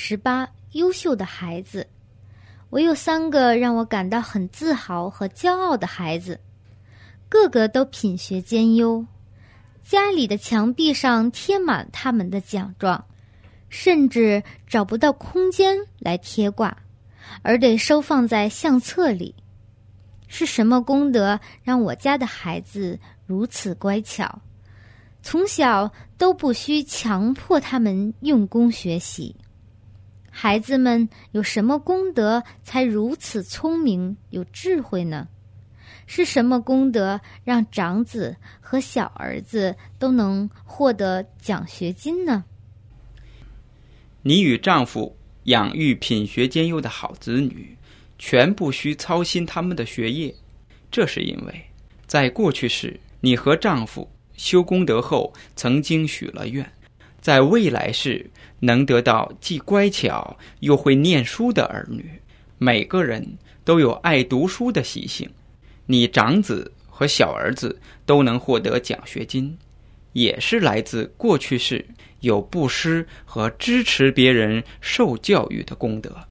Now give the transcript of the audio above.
十八优秀的孩子，我有三个让我感到很自豪和骄傲的孩子，个个都品学兼优。家里的墙壁上贴满他们的奖状，甚至找不到空间来贴挂，而得收放在相册里。是什么功德让我家的孩子如此乖巧？从小都不需强迫他们用功学习。孩子们有什么功德才如此聪明有智慧呢？是什么功德让长子和小儿子都能获得奖学金呢？你与丈夫养育品学兼优的好子女，全不需操心他们的学业。这是因为，在过去时，你和丈夫修功德后，曾经许了愿，在未来世能得到既乖巧又会念书的儿女。每个人都有爱读书的习性。你长子和小儿子都能获得奖学金，也是来自过去世有布施和支持别人受教育的功德。